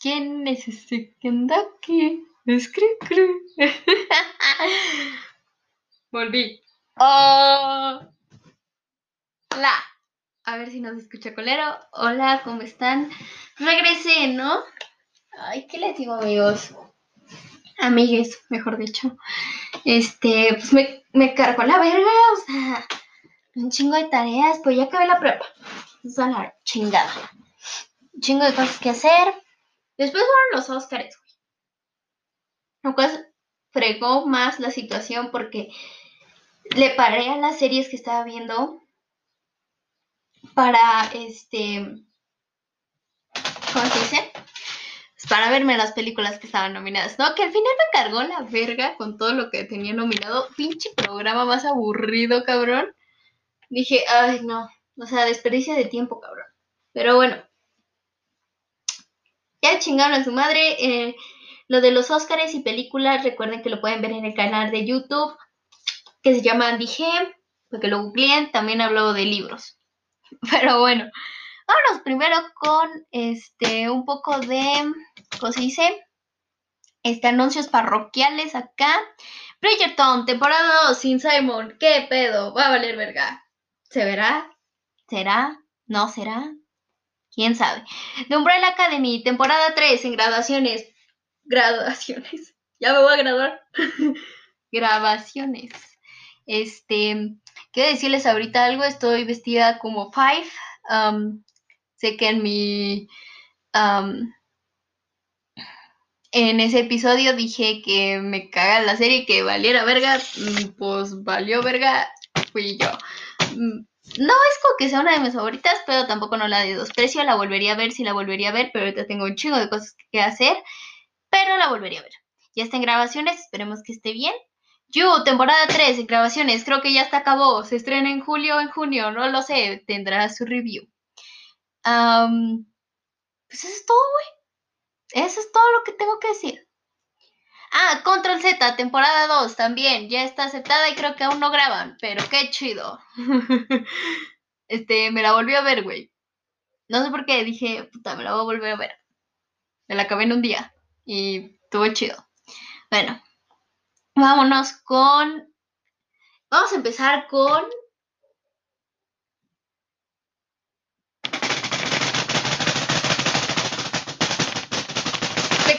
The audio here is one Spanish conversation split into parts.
¿Quién es anda aquí? Es cri Volví. Oh. Hola. A ver si nos escucha colero. Hola, ¿cómo están? Regresé, ¿no? Ay, ¿qué les digo, amigos? Amigues, mejor dicho. Este, pues me, me cargó la verga, o sea, un chingo de tareas, pues ya acabé la prepa. Es la chingada. Un chingo de cosas que hacer. Después fueron los Oscars, güey. Lo cual fregó más la situación porque le paré a las series que estaba viendo para este. ¿Cómo se dice? Pues para verme las películas que estaban nominadas, ¿no? Que al final me cargó la verga con todo lo que tenía nominado. Pinche programa más aburrido, cabrón. Dije, ay, no. O sea, desperdicia de tiempo, cabrón. Pero bueno. Ya chingaron a su madre. Eh, lo de los Óscares y películas, recuerden que lo pueden ver en el canal de YouTube, que se llama Andy G, porque lo googleen. También hablo de libros. Pero bueno, vámonos primero con este un poco de, ¿cómo se dice? Este, anuncios parroquiales acá. Bridgerton, temporada 2 sin Simon. ¿Qué pedo? Va a valer verga. ¿Se verá? ¿Será? ¿No será? ¿Quién sabe? The Umbrella Academy, temporada 3 en graduaciones. Graduaciones. Ya me voy a graduar. Grabaciones. Este, quiero decirles ahorita algo. Estoy vestida como Five. Um, sé que en mi. Um, en ese episodio dije que me caga la serie, que valiera verga. Mm, pues valió verga. Fui yo. No es como que sea una de mis favoritas, pero tampoco no la de desprecio. La volvería a ver si la volvería a ver, pero ahorita tengo un chingo de cosas que hacer. Pero la volvería a ver. Ya está en grabaciones, esperemos que esté bien. You, temporada 3 en grabaciones, creo que ya está acabó. Se estrena en julio o en junio, no lo sé, tendrá su review. pues eso es todo, güey. Eso es todo lo que tengo que decir. Ah, Control Z, temporada 2 también, ya está aceptada y creo que aún no graban, pero qué chido. este, me la volví a ver, güey. No sé por qué, dije, puta, me la voy a volver a ver. Me la acabé en un día y estuvo chido. Bueno, vámonos con... Vamos a empezar con...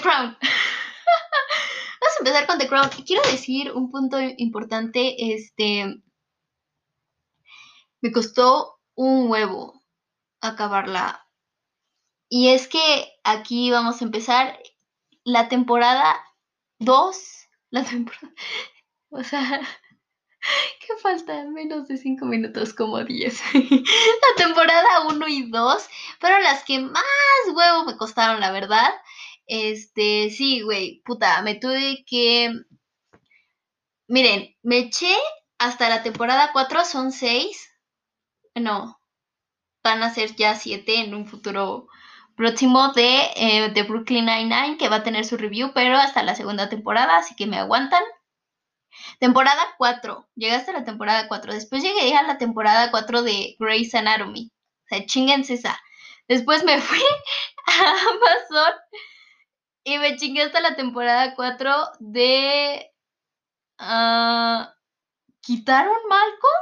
Crown. Empezar con The Crown. Quiero decir un punto importante, este... Me costó un huevo acabarla. Y es que aquí vamos a empezar la temporada 2. La temporada... O sea... Que falta menos de 5 minutos, como 10. la temporada 1 y 2 fueron las que más huevo me costaron, la verdad. Este, sí, güey, puta, me tuve que... Miren, me eché hasta la temporada 4, son 6. No, van a ser ya 7 en un futuro próximo de, eh, de Brooklyn Nine-Nine, que va a tener su review, pero hasta la segunda temporada, así que me aguantan. Temporada 4, llegaste a la temporada 4. Después llegué a la temporada 4 de Grey's Anatomy. O sea, chinguense esa. Después me fui a Amazon y me chingué hasta la temporada 4 de... Uh, ¿Quitaron Malcolm?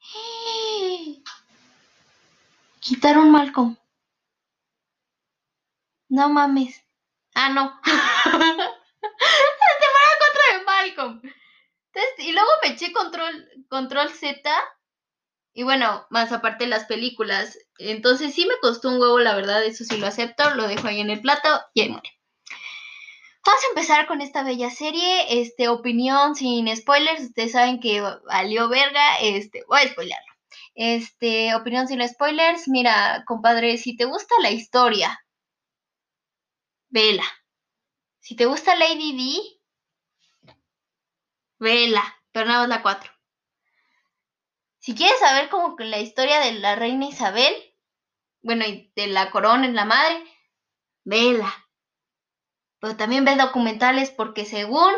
Quitaron Malcolm. No mames. Ah, no. la temporada 4 de Malcolm. y luego me eché control, control Z y bueno, más aparte las películas. Entonces sí me costó un huevo, la verdad, eso sí lo acepto. Lo dejo ahí en el plato y ahí muere. Vamos a empezar con esta bella serie. Este, opinión sin spoilers. Ustedes saben que valió verga. Este, voy a spoilerlo. Este, opinión sin spoilers. Mira, compadre, si te gusta la historia, vela. Si te gusta Lady D, vela. Pero la 4. Si quieres saber como que la historia de la reina Isabel, bueno, y de la corona en la madre, vela. Pero también ve documentales porque según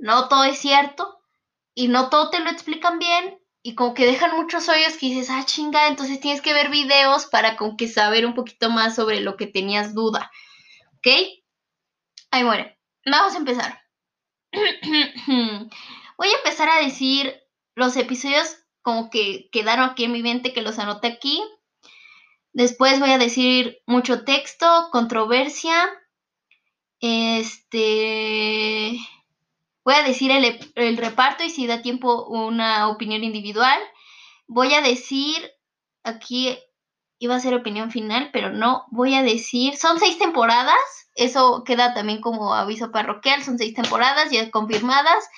no todo es cierto y no todo te lo explican bien y como que dejan muchos hoyos que dices, ah, chinga, entonces tienes que ver videos para como que saber un poquito más sobre lo que tenías duda. ¿Ok? Ahí muere. Vamos a empezar. Voy a empezar a decir los episodios como que quedaron aquí en mi mente, que los anoté aquí. Después voy a decir mucho texto, controversia. Este. Voy a decir el, reparto y si da tiempo una opinión individual. Voy a decir, aquí iba a ser opinión final, pero no, voy a decir, son seis temporadas, eso queda también como aviso parroquial, son seis temporadas ya confirmadas.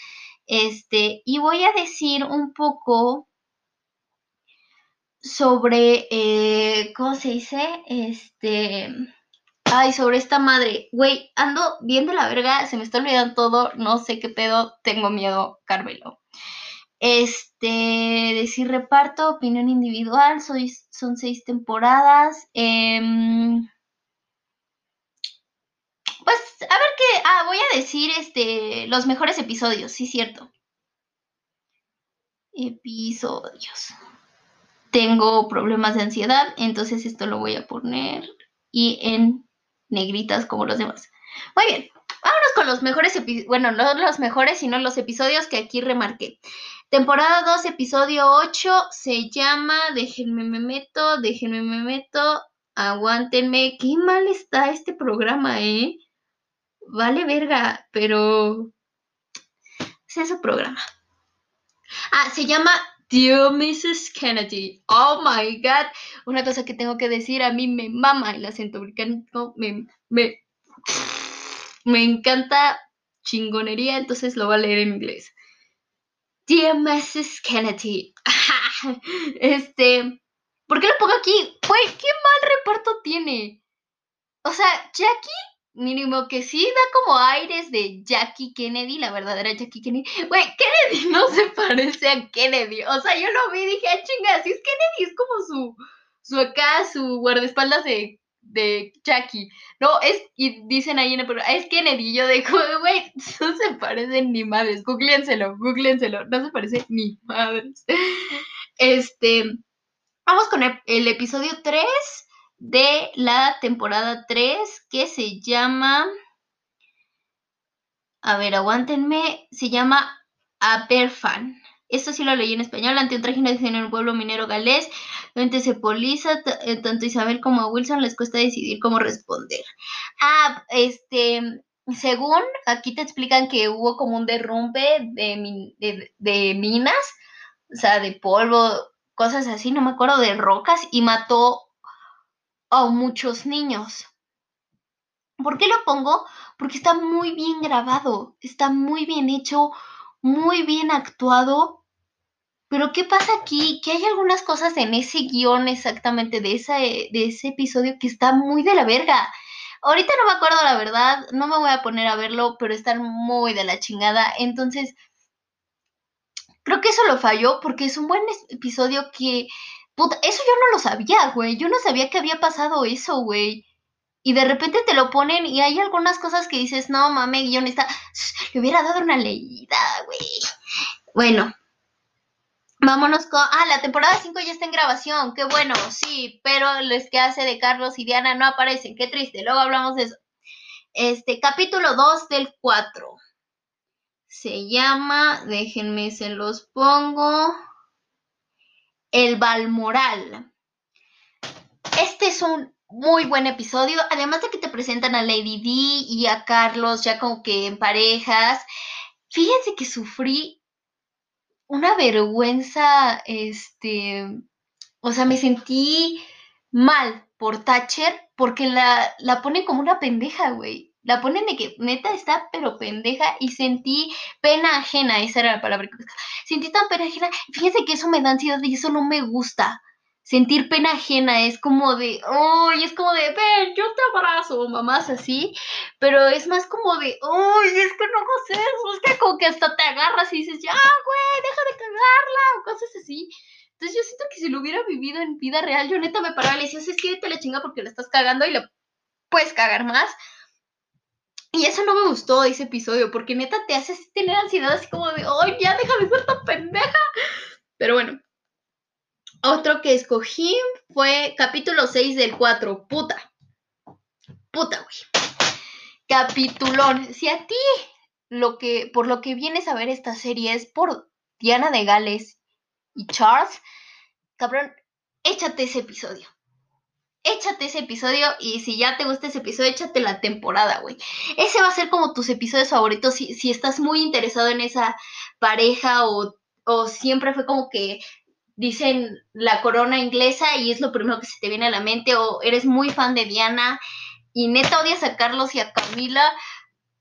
Este, y voy a decir un poco sobre, eh, ¿cómo se dice? Este, ay, sobre esta madre. Güey, ando bien de la verga, se me está olvidando todo, no sé qué pedo, tengo miedo, Carmelo. Este, decir reparto, opinión individual, soy, son seis temporadas. Em, pues, a ver qué, ah, voy a decir, este, los mejores episodios, sí, cierto. Episodios tengo problemas de ansiedad, entonces esto lo voy a poner y en negritas como los demás. Muy bien, vámonos con los mejores episodios, bueno, no los mejores, sino los episodios que aquí remarqué. Temporada 2, episodio 8, se llama Déjenme me meto, déjenme me meto, aguántenme. Qué mal está este programa, ¿eh? Vale verga, pero... Es ese programa. Ah, se llama Dear Mrs. Kennedy, oh my god, una cosa que tengo que decir, a mí me mama el acento británico, me, me, me encanta chingonería, entonces lo voy a leer en inglés. Dear Mrs. Kennedy, este, ¿por qué lo pongo aquí? Güey, qué mal reparto tiene. O sea, Jackie mínimo que sí da como aires de Jackie Kennedy, la verdadera Jackie Kennedy. Güey, Kennedy no se parece a Kennedy. O sea, yo lo vi y dije, ah, chinga, si es Kennedy, es como su, su acá, su guardaespaldas de, de Jackie. No, es, y dicen ahí en el programa, es Kennedy. Yo digo, güey, no se parecen ni madres. Googleenselo, googleenselo. No se parece ni madres. Este, vamos con el, el episodio 3 de la temporada 3 que se llama, a ver, aguántenme, se llama Aberfan. Esto sí lo leí en español, ante un trágico en el pueblo minero galés, donde se poliza, eh, tanto Isabel como a Wilson les cuesta decidir cómo responder. Ah, este, según aquí te explican que hubo como un derrumbe de, de, de minas, o sea, de polvo, cosas así, no me acuerdo, de rocas, y mató a muchos niños. ¿Por qué lo pongo? Porque está muy bien grabado, está muy bien hecho, muy bien actuado. Pero ¿qué pasa aquí? Que hay algunas cosas en ese guion exactamente de, de ese episodio que está muy de la verga. Ahorita no me acuerdo la verdad, no me voy a poner a verlo, pero están muy de la chingada. Entonces, creo que eso lo falló porque es un buen episodio que eso yo no lo sabía, güey. Yo no sabía que había pasado eso, güey. Y de repente te lo ponen y hay algunas cosas que dices, no mames, guion está. Le hubiera dado una leída, güey. Bueno. Vámonos con. Ah, la temporada 5 ya está en grabación. Qué bueno, sí. Pero los que hace de Carlos y Diana no aparecen. Qué triste. Luego hablamos de eso. Este, capítulo 2 del 4. Se llama. Déjenme, se los pongo. El Balmoral. Este es un muy buen episodio, además de que te presentan a Lady D y a Carlos ya como que en parejas. Fíjense que sufrí una vergüenza, este, o sea, me sentí mal por Thatcher porque la, la pone como una pendeja, güey. La ponen de que neta está pero pendeja y sentí pena ajena, esa era la palabra que buscaba. Sentí tan pena ajena, fíjense que eso me da ansiedad y eso no me gusta. Sentir pena ajena es como de, oh, es como de, ven, yo te abrazo, mamás así, pero es más como de, oh, es que no sé, es que como que hasta te agarras y dices, ya, güey, deja de cagarla, o cosas así. Entonces yo siento que si lo hubiera vivido en vida real, yo neta me paraba y le decía, es que te la chinga porque la estás cagando y la puedes cagar más. Y eso no me gustó ese episodio, porque neta te hace tener ansiedad así como de, ¡ay, ya déjame ser tan pendeja! Pero bueno. Otro que escogí fue capítulo 6 del 4. Puta. Puta, güey. Capitulón. Si a ti lo que, por lo que vienes a ver esta serie es por Diana de Gales y Charles, cabrón, échate ese episodio. Échate ese episodio y si ya te gusta ese episodio, échate la temporada, güey. Ese va a ser como tus episodios favoritos si, si estás muy interesado en esa pareja o, o siempre fue como que dicen la corona inglesa y es lo primero que se te viene a la mente o eres muy fan de Diana y neta odias a Carlos y a Camila,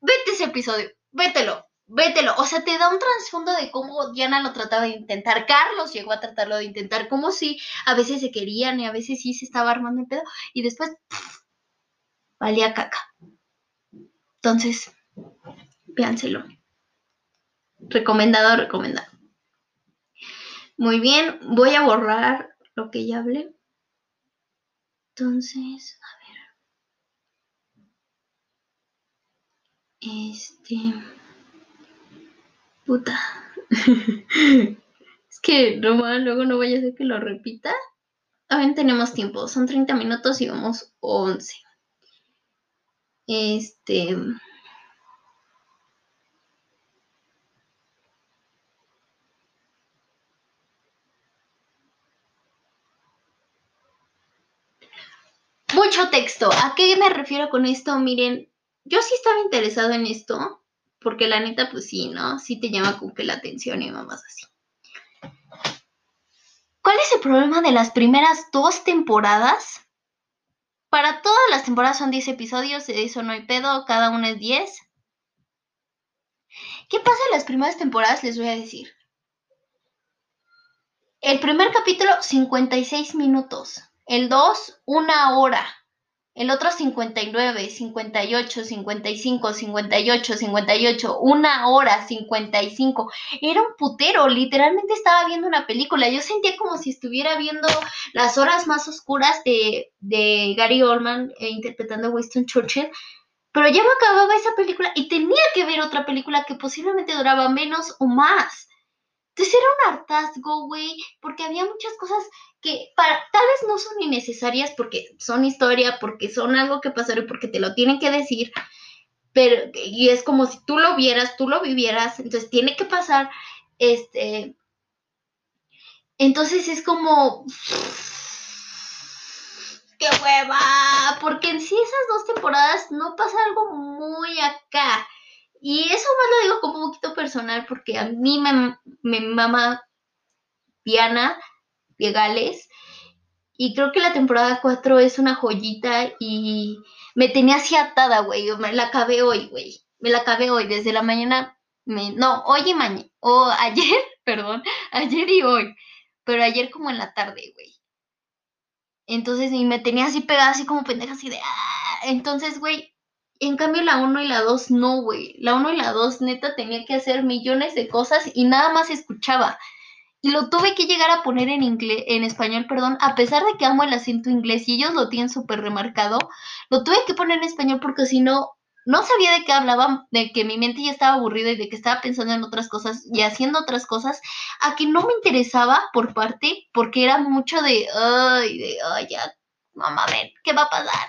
vete ese episodio, vételo, vételo. O sea, te da un trasfondo de cómo Diana lo trataba de intentar. Carlos llegó a tratarlo de intentar, como si a veces se querían y a veces sí se estaba armando el pedo. Y después, valía caca. Entonces, véanselo. Recomendado, recomendado. Muy bien, voy a borrar lo que ya hablé. Entonces, Este. Puta. es que no, luego no vaya a ser que lo repita. Aún tenemos tiempo, son 30 minutos y vamos 11. Este. Mucho texto. ¿A qué me refiero con esto? Miren, yo sí estaba interesado en esto, porque la neta, pues sí, ¿no? Sí te llama como que la atención y mamás así. ¿Cuál es el problema de las primeras dos temporadas? Para todas las temporadas son 10 episodios, de eso no hay pedo, cada una es 10. ¿Qué pasa en las primeras temporadas? Les voy a decir. El primer capítulo, 56 minutos. El 2, una hora el otro 59, 58, 55, 58, 58, una hora 55. Era un putero, literalmente estaba viendo una película. Yo sentía como si estuviera viendo las horas más oscuras de, de Gary Oldman eh, interpretando a Winston Churchill. Pero ya me acababa esa película y tenía que ver otra película que posiblemente duraba menos o más. Entonces era un hartazgo, güey, porque había muchas cosas que para, tal vez no son innecesarias porque son historia, porque son algo que pasaron, porque te lo tienen que decir, pero y es como si tú lo vieras, tú lo vivieras, entonces tiene que pasar, este, entonces es como, qué hueva, porque en sí esas dos temporadas no pasa algo muy acá. Y eso más lo digo como un poquito personal porque a mí me, me mama Diana de Gales. Y creo que la temporada 4 es una joyita y me tenía así atada, güey. Me la acabé hoy, güey. Me la acabé hoy. Desde la mañana, me, no, hoy y mañana. O ayer, perdón, ayer y hoy. Pero ayer como en la tarde, güey. Entonces, y me tenía así pegada, así como pendeja, así de... ¡ah! Entonces, güey, en cambio la 1 y la 2 no, güey. La 1 y la 2 neta tenía que hacer millones de cosas y nada más escuchaba. Y lo tuve que llegar a poner en inglés, en español, perdón, a pesar de que amo el acento inglés y ellos lo tienen súper remarcado, lo tuve que poner en español porque si no, no sabía de qué hablaban, de que mi mente ya estaba aburrida y de que estaba pensando en otras cosas y haciendo otras cosas, a que no me interesaba por parte, porque era mucho de, ay, de, ay, ya, mamá, ven, ¿qué va a pasar?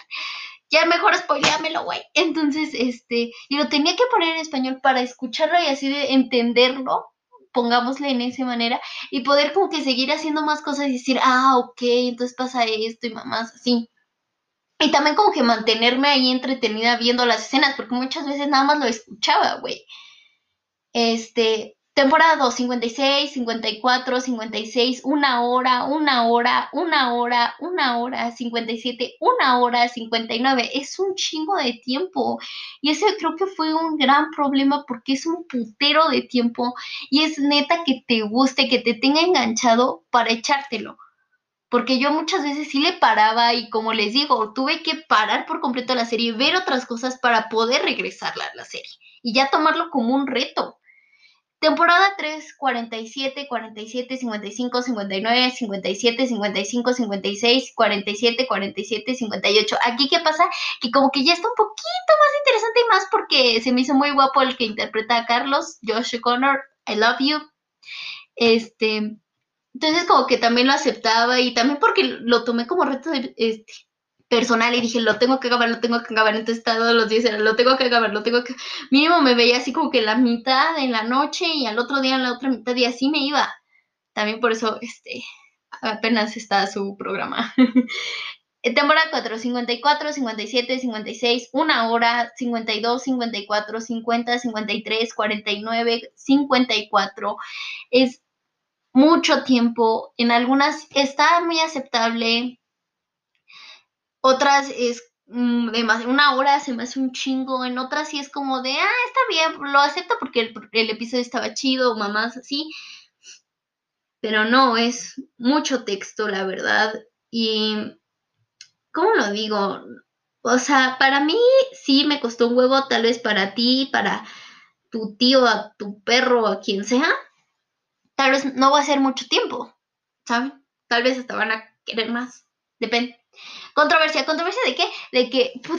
Ya mejor spoileámelo, güey. Entonces, este, y lo tenía que poner en español para escucharlo y así de entenderlo pongámosle en esa manera, y poder como que seguir haciendo más cosas y decir, ah, ok, entonces pasa esto y mamás así. Y también como que mantenerme ahí entretenida viendo las escenas, porque muchas veces nada más lo escuchaba, güey. Este, Temporada 2, 56, 54, 56, una hora, una hora, una hora, una hora, 57, una hora, 59. Es un chingo de tiempo. Y ese creo que fue un gran problema porque es un putero de tiempo y es neta que te guste, que te tenga enganchado para echártelo. Porque yo muchas veces sí le paraba y como les digo, tuve que parar por completo la serie ver otras cosas para poder regresarla a la serie. Y ya tomarlo como un reto. Temporada 3, 47, 47, 55, 59, 57, 55, 56, 47, 47, 58. Aquí, ¿qué pasa? Que como que ya está un poquito más interesante y más porque se me hizo muy guapo el que interpreta a Carlos, Josh Connor, I love you. Este, Entonces como que también lo aceptaba y también porque lo tomé como reto de, este, personal y dije, lo tengo que acabar, lo tengo que acabar. Entonces todos los días era, lo tengo que acabar, lo tengo que... Mínimo me veía así como que la mitad en la noche y al otro día en la otra mitad y así me iba. También por eso, este, apenas está su programa. Temporada 4, 54, 57, 56, 1 hora, 52, 54, 50, 53, 49, 54. Es mucho tiempo. En algunas está muy aceptable, otras es mm, una hora se me hace un chingo, en otras sí es como de, ah, está bien, lo acepto porque el, episodio estaba chido, mamás así. Pero no, es mucho texto, la verdad. Y, ¿cómo lo digo? O sea, para mí sí me costó un huevo, tal vez para ti, para tu tío, a tu perro, a quien sea. Tal vez no va a ser mucho tiempo, ¿saben? Tal vez hasta van a querer más. Depende. Controversia, ¿controversia de qué? De que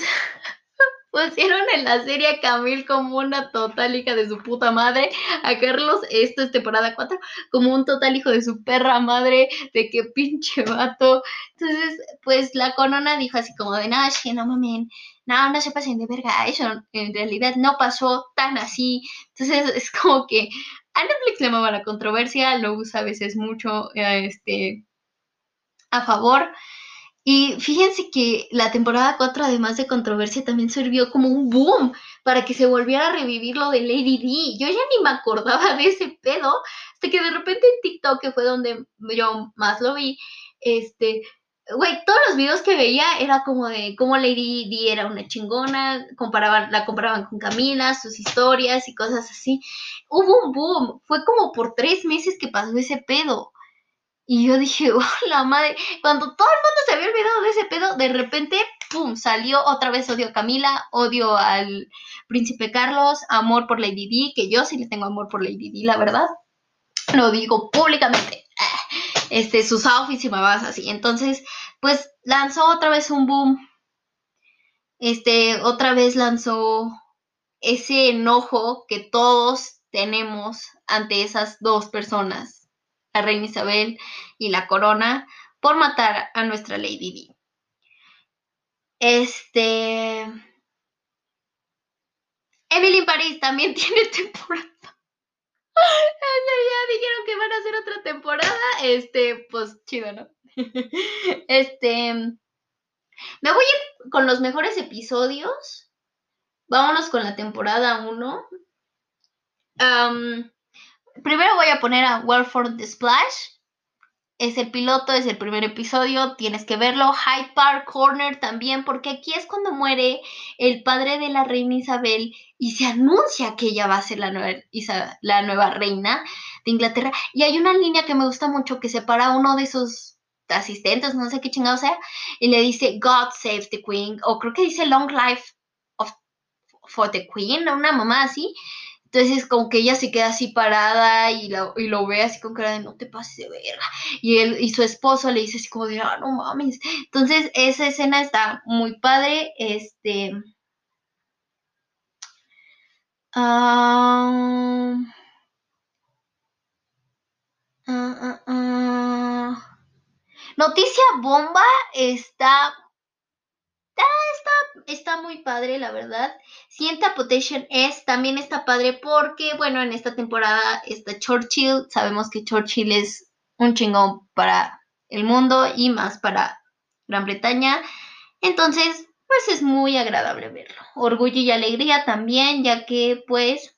pusieron en la serie a Camille como una total hija de su puta madre, a Carlos, esto es temporada 4, como un total hijo de su perra madre, de que pinche vato. Entonces, pues la corona dijo así como de, nada, no mamen, no, no se pasen de verga, eso en realidad no pasó tan así. Entonces, es como que a Netflix le mama la controversia, lo usa a veces mucho, este, a favor. Y fíjense que la temporada 4, además de controversia, también sirvió como un boom para que se volviera a revivir lo de Lady D. Yo ya ni me acordaba de ese pedo, hasta que de repente en TikTok, que fue donde yo más lo vi, este, güey, todos los videos que veía era como de cómo Lady D era una chingona, comparaban, la comparaban con Camila, sus historias y cosas así. Hubo un boom, fue como por tres meses que pasó ese pedo. Y yo dije, oh, la madre, cuando todo el mundo se había olvidado de ese pedo, de repente, ¡pum!, salió otra vez odio a Camila, odio al príncipe Carlos, amor por Lady Di, que yo sí le tengo amor por Lady Di, la verdad. Lo digo públicamente. Este, sus outfits y mamás así. Entonces, pues lanzó otra vez un boom. Este, otra vez lanzó ese enojo que todos tenemos ante esas dos personas la reina Isabel y la corona por matar a nuestra Lady Di. Este. Emily Paris también tiene temporada. ya dijeron que van a hacer otra temporada. Este, pues chido, ¿no? Este. Me voy a ir con los mejores episodios. Vámonos con la temporada 1 primero voy a poner a World for the Splash. Es el piloto, es el primer episodio, tienes que verlo. Hyde Park Corner también, porque aquí es cuando muere el padre de la reina Isabel y se anuncia que ella va a ser la nueva, la nueva reina de Inglaterra. Y hay una línea que me gusta mucho que separa a uno de sus asistentes, no sé qué chingado sea, y le dice God save the Queen, o creo que dice Long Life of, for the Queen, una mamá así. Entonces, como que ella se queda así parada y lo, ve así con cara de no te pases de verga. Y él y su esposo le dice así como de, ah, no mames. Entonces, esa escena está muy padre. Este. Ah, ah, ah, Noticia bomba está está, está muy padre, la verdad. Sienta Potation es también está padre porque, bueno, en esta temporada está Churchill. Sabemos que Churchill es un chingón para el mundo y más para Gran Bretaña. Entonces, pues es muy agradable verlo. Orgullo y alegría también, ya que, pues,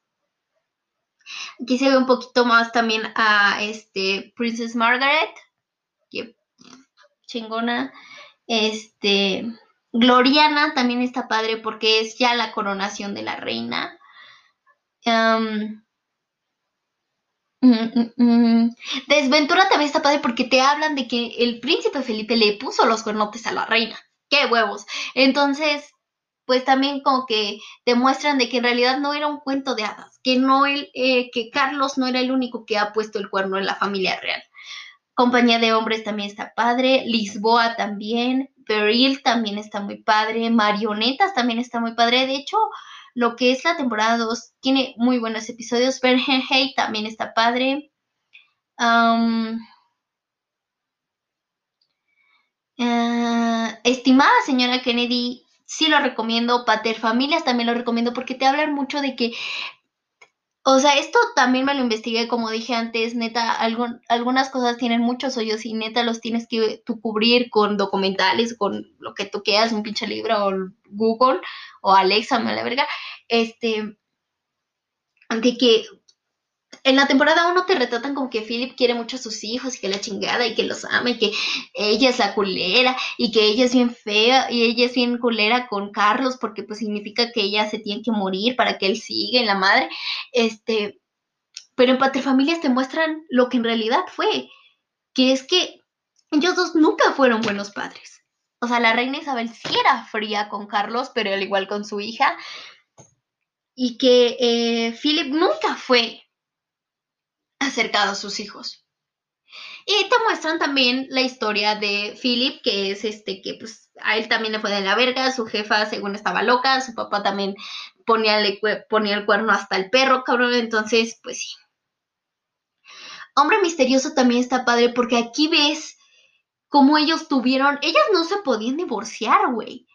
aquí se ve un poquito más también a este Princess Margaret, que chingona. Este, Gloriana también está padre porque es ya la coronación de la reina. Mm, mm, mm. Desventura también está padre porque te hablan de que el príncipe Felipe le puso los cuernotes a la reina. ¡Qué huevos! Entonces, pues también como que demuestran de que en realidad no era un cuento de hadas, que no el, eh, que Carlos no era el único que ha puesto el cuerno en la familia real. Compañía de hombres también está padre, Lisboa también, Peril también está muy padre, Marionetas también está muy padre. De hecho, lo que es la temporada 2 tiene muy buenos episodios. Fahrenheit también está padre. Eh, estimada señora Kennedy, sí lo recomiendo. Pater Familias también lo recomiendo porque te hablan mucho de que o sea, esto también me lo investigué, como dije antes, neta, algunas cosas tienen muchos hoyos y neta los tienes que tú cubrir con documentales, con lo que tú quieras, un pinche libro o Google o Alexa, me la verga. Este, de que en la temporada 1 te retratan como que Philip quiere mucho a sus hijos y que la chingada y que los ama y que ella es la culera y que ella es bien fea y ella es bien culera con Carlos porque pues significa que ella se tiene que morir para que él siga en la madre. Este, pero en Familias te muestran lo que en realidad fue, que es que ellos dos nunca fueron buenos padres. O sea, la reina Isabel sí era fría con Carlos, pero al igual con su hija. Y que eh, Philip nunca fue acercado a sus hijos. Y te muestran también la historia de Philip, que es este, que pues a él también le fue de la verga, su jefa según estaba loca, su papá también ponía, ponía el cuerno hasta el perro, cabrón, entonces pues sí. Hombre misterioso también está padre porque aquí ves cómo ellos tuvieron, ellas no se podían divorciar, güey.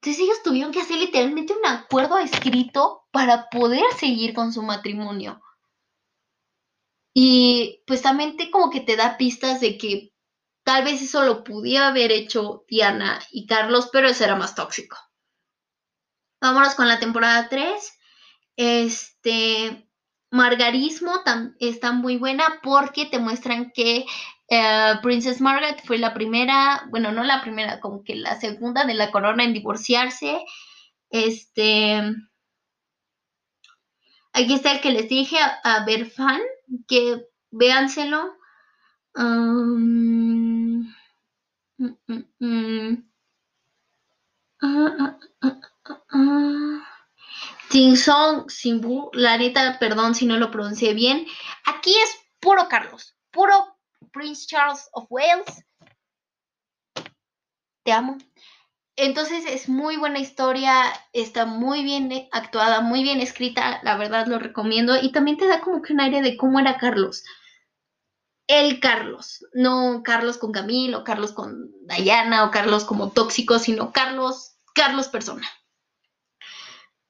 Entonces ellos tuvieron que hacer literalmente un acuerdo escrito para poder seguir con su matrimonio. Y pues también te como que te da pistas de que tal vez eso lo pudiera haber hecho Diana y Carlos, pero eso era más tóxico. Vámonos con la temporada 3. Este, Margarismo está muy buena porque te muestran que eh, Princess Margaret fue la primera, bueno, no la primera, como que la segunda de la corona en divorciarse. Este, aquí está el que les dije, a, a fan que véanselo. Um, Song, Simbu, la neta, perdón si no lo pronuncié bien. Aquí es puro Carlos, puro Prince Charles of Wales. Te amo. Entonces es muy buena historia, está muy bien actuada, muy bien escrita, la verdad lo recomiendo y también te da como que un aire de cómo era Carlos. El Carlos, no Carlos con Camilo, Carlos con Diana o Carlos como tóxico, sino Carlos, Carlos persona.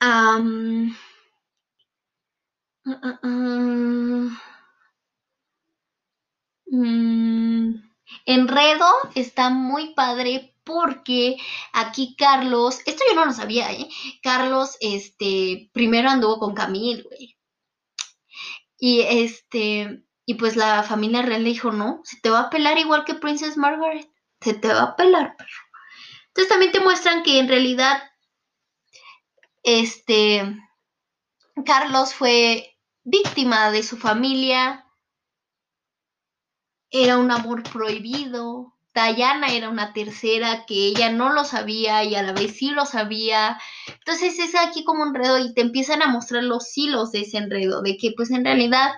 Uh, uh, mm, Enredo está muy padre porque aquí Carlos, esto yo no lo sabía, ¿eh? Carlos, este, primero anduvo con Camille, güey. Y este, y pues la familia real le dijo, no, se te va a pelar igual que Princess Margaret, se te va a pelar, perro. Entonces también te muestran que en realidad, este, Carlos fue víctima de su familia, era un amor prohibido, Diana era una tercera que ella no lo sabía y a la vez sí lo sabía. Entonces es aquí como un enredo y te empiezan a mostrar los hilos de ese enredo, de que pues en realidad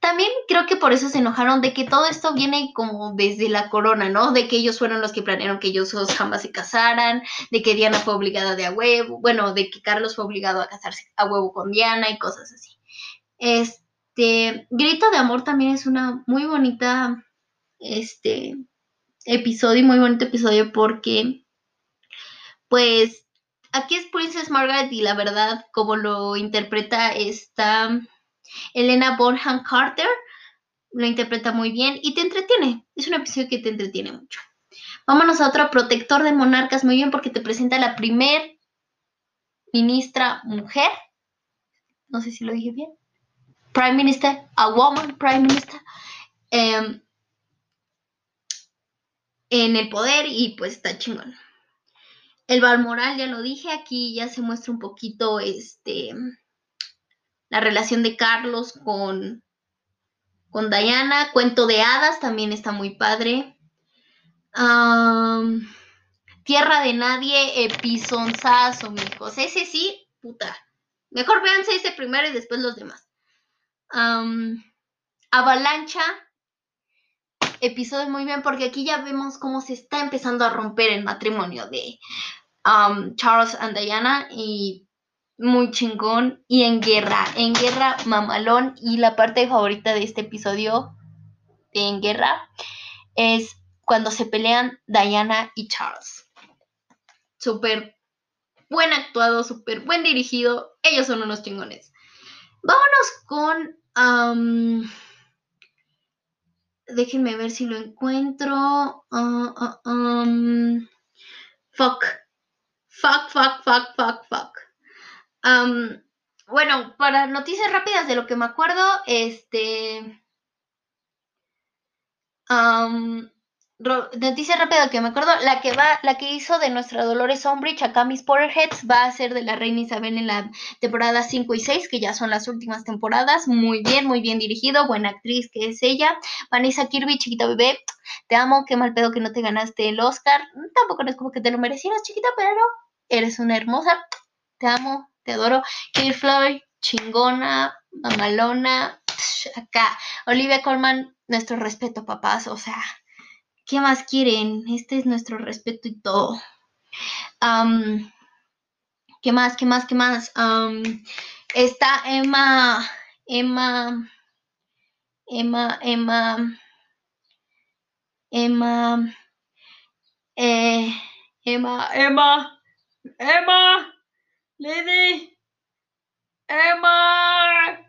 también creo que por eso se enojaron de que todo esto viene como desde la corona, ¿no? De que ellos fueron los que planearon que ellos jamás se casaran, de que Diana fue obligada de a huevo, bueno, de que Carlos fue obligado a casarse a huevo con Diana y cosas así. Este, Grito de Amor también es una muy bonita este episodio, muy bonito episodio porque pues aquí es Princess Margaret y la verdad como lo interpreta esta Elena Bonham Carter, lo interpreta muy bien y te entretiene, es un episodio que te entretiene mucho. Vámonos a otro protector de monarcas muy bien porque te presenta la primer ministra mujer, no sé si lo dije bien, Prime Minister, a woman Prime Minister. Em, en el poder y pues está chingón. El Balmoral, ya lo dije, aquí ya se muestra un poquito este la relación de Carlos con, con Diana. Cuento de hadas también está muy padre. Tierra de Nadie, Episonzazo, mijos. Ese sí, puta. Mejor véanse ese primero y después los demás. Avalancha, episodio muy bien porque aquí ya vemos cómo se está empezando a romper el matrimonio de um, Charles and Diana y muy chingón y en guerra, en guerra mamalón y la parte favorita de este episodio de En guerra es cuando se pelean Diana y Charles. Súper buen actuado, súper buen dirigido. Ellos son unos chingones. Vámonos con... déjenme ver si lo encuentro. Ah, ah, fuck. Fuck, fuck, fuck, fuck, fuck. bueno, para noticias rápidas de lo que me acuerdo, este noticia rápida que me acuerdo, la que va, la que hizo de nuestra Dolores Umbridge a Camis Potterheads va a ser de la Reina Isabel en la temporada 5 y 6, que ya son las últimas temporadas. Muy bien, muy bien dirigido, buena actriz que es ella. Vanessa Kirby, chiquita bebé, te amo, qué mal pedo que no te ganaste el Oscar. Tampoco no es como que te lo merecieras, chiquita, pero eres una hermosa. Te amo, te adoro. Floyd, chingona, mamalona, acá. Olivia Colman, nuestro respeto, papás, o sea ¿Qué más quieren? Este es nuestro respeto y todo. ¿Qué más? ¿Qué más? ¿Qué más? está Emma, Emma, Emma, Emma, Emma, eh, Emma, Emma, Emma, Lady, Emma.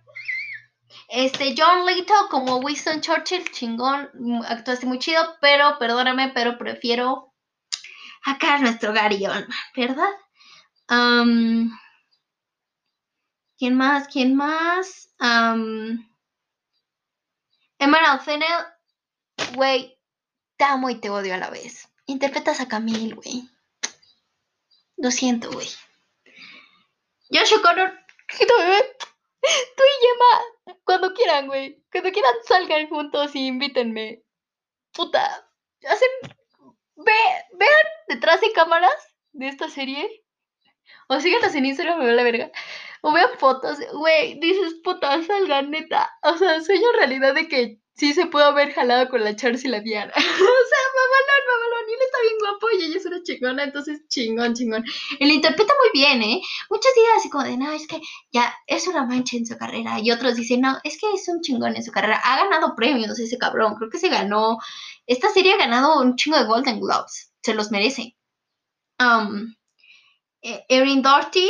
Este, John Little como Winston Churchill, chingón, actuaste muy chido, pero perdóname, pero prefiero acá nuestro Gary ¿verdad? ¿Quién más? ¿Quién más? Um, Emerald Fennel, güey, te amo y te odio a la vez. Interpretas a Camille, güey. Lo siento, güey. Josh O'Connor. Tú y Gemma, cuando quieran, güey. Cuando quieran salgan juntos y invítenme. Puta. Hacen. Ve, vean detrás de cámaras de esta serie. O síganos en Instagram, me va la verga. O vean fotos. Güey, dices, puta, salgan, neta. O sea, sueño en realidad de que sí se puede haber jalado con la Charles y la Diana. o sea, mamalón, mamalón, y él está bien guapo y ella es una chingona, entonces chingón, chingón. Él interpreta muy bien, ¿eh? Muchos dicen así como de, no, es que ya es una mancha en su carrera. Y otros dicen, no, es que es un chingón en su carrera. Ha ganado premios ese cabrón, creo que se ganó. Esta serie ha ganado un chingo de Golden Globes, se los merece. Um, Erin Doherty,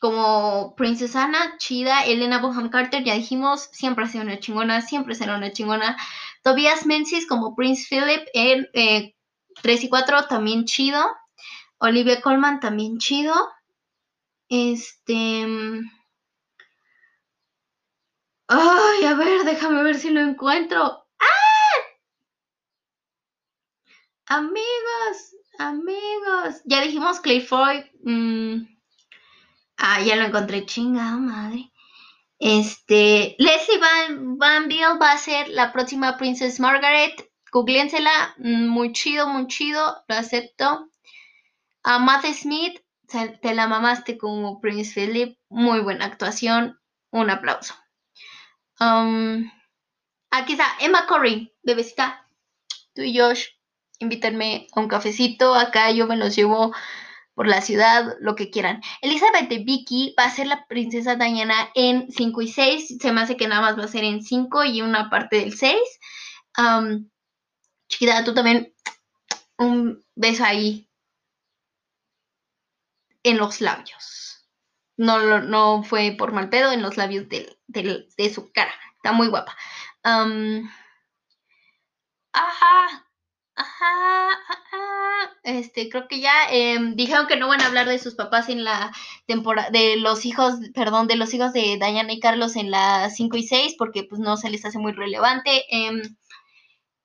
como Princesa Anna, chida, Elena Bonham Carter, ya dijimos, siempre ha sido una chingona, siempre será una chingona. Tobias Menzies como Prince Philip en 3 eh, y 4, también chido. Olivia Colman, también chido. Este... Ay, a ver, déjame ver si lo encuentro. ¡Ah! Amigos, amigos. Ya dijimos Clay Foy. Mm, Ah, ya lo encontré, chingada madre. Este, Leslie Van, Van va a ser la próxima Princess Margaret. Googleensela, mm, muy chido, muy chido, lo acepto. A Matt Smith, te la mamaste como Prince Philip, muy buena actuación, un aplauso. Um, aquí está Emma Corey, bebecita, tú y Josh, invítenme a un cafecito, acá yo me los llevo por la ciudad, lo que quieran. Elizabeth de Vicky va a ser la princesa Diana en 5 y 6. Se me hace que nada más va a ser en 5 y una parte del 6. Chiquita, tú también un beso ahí en los labios. No, no fue por mal pedo, en los labios de, su cara. Está muy guapa. ajá, Ajá, ajá. Este, creo que ya em, dijeron que no van a hablar de sus papás en la temporada, de los hijos, perdón, de los hijos de Diana y Carlos en la 5 y 6, porque pues no se les hace muy relevante. Em,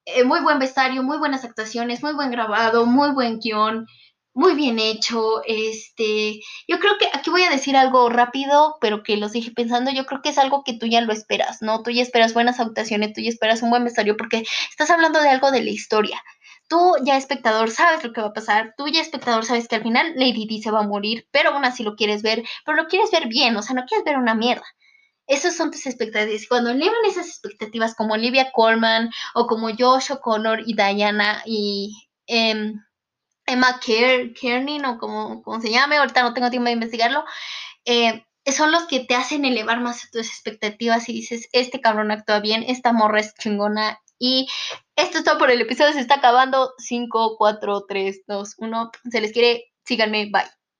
eh, muy buen vestuario, muy buenas actuaciones, muy buen grabado, muy buen guion muy bien hecho. Este, yo creo que aquí voy a decir algo rápido, pero que los dije pensando. Yo creo que es algo que tú ya lo esperas, ¿no? Tú ya esperas buenas actuaciones, tú ya esperas un buen vestuario, porque estás hablando de algo de la historia. Tú ya espectador sabes lo que va a pasar, tú ya espectador sabes que al final Lady Di se va a morir, pero aún así lo quieres ver, pero lo quieres ver bien, o sea, no quieres ver una mierda. Esas son tus expectativas. Cuando elevan esas expectativas como Olivia Colman o como Josh O'Connor y Diana y em, Emma Kearney o como, se llame, ahorita no tengo tiempo de investigarlo, eh, son los que te hacen elevar más tus expectativas y dices, este cabrón actúa bien, esta morra es chingona Y esto es todo por el episodio. Se está acabando. 5, 4, 3, 2, 1. Se les quiere. Síganme. Bye.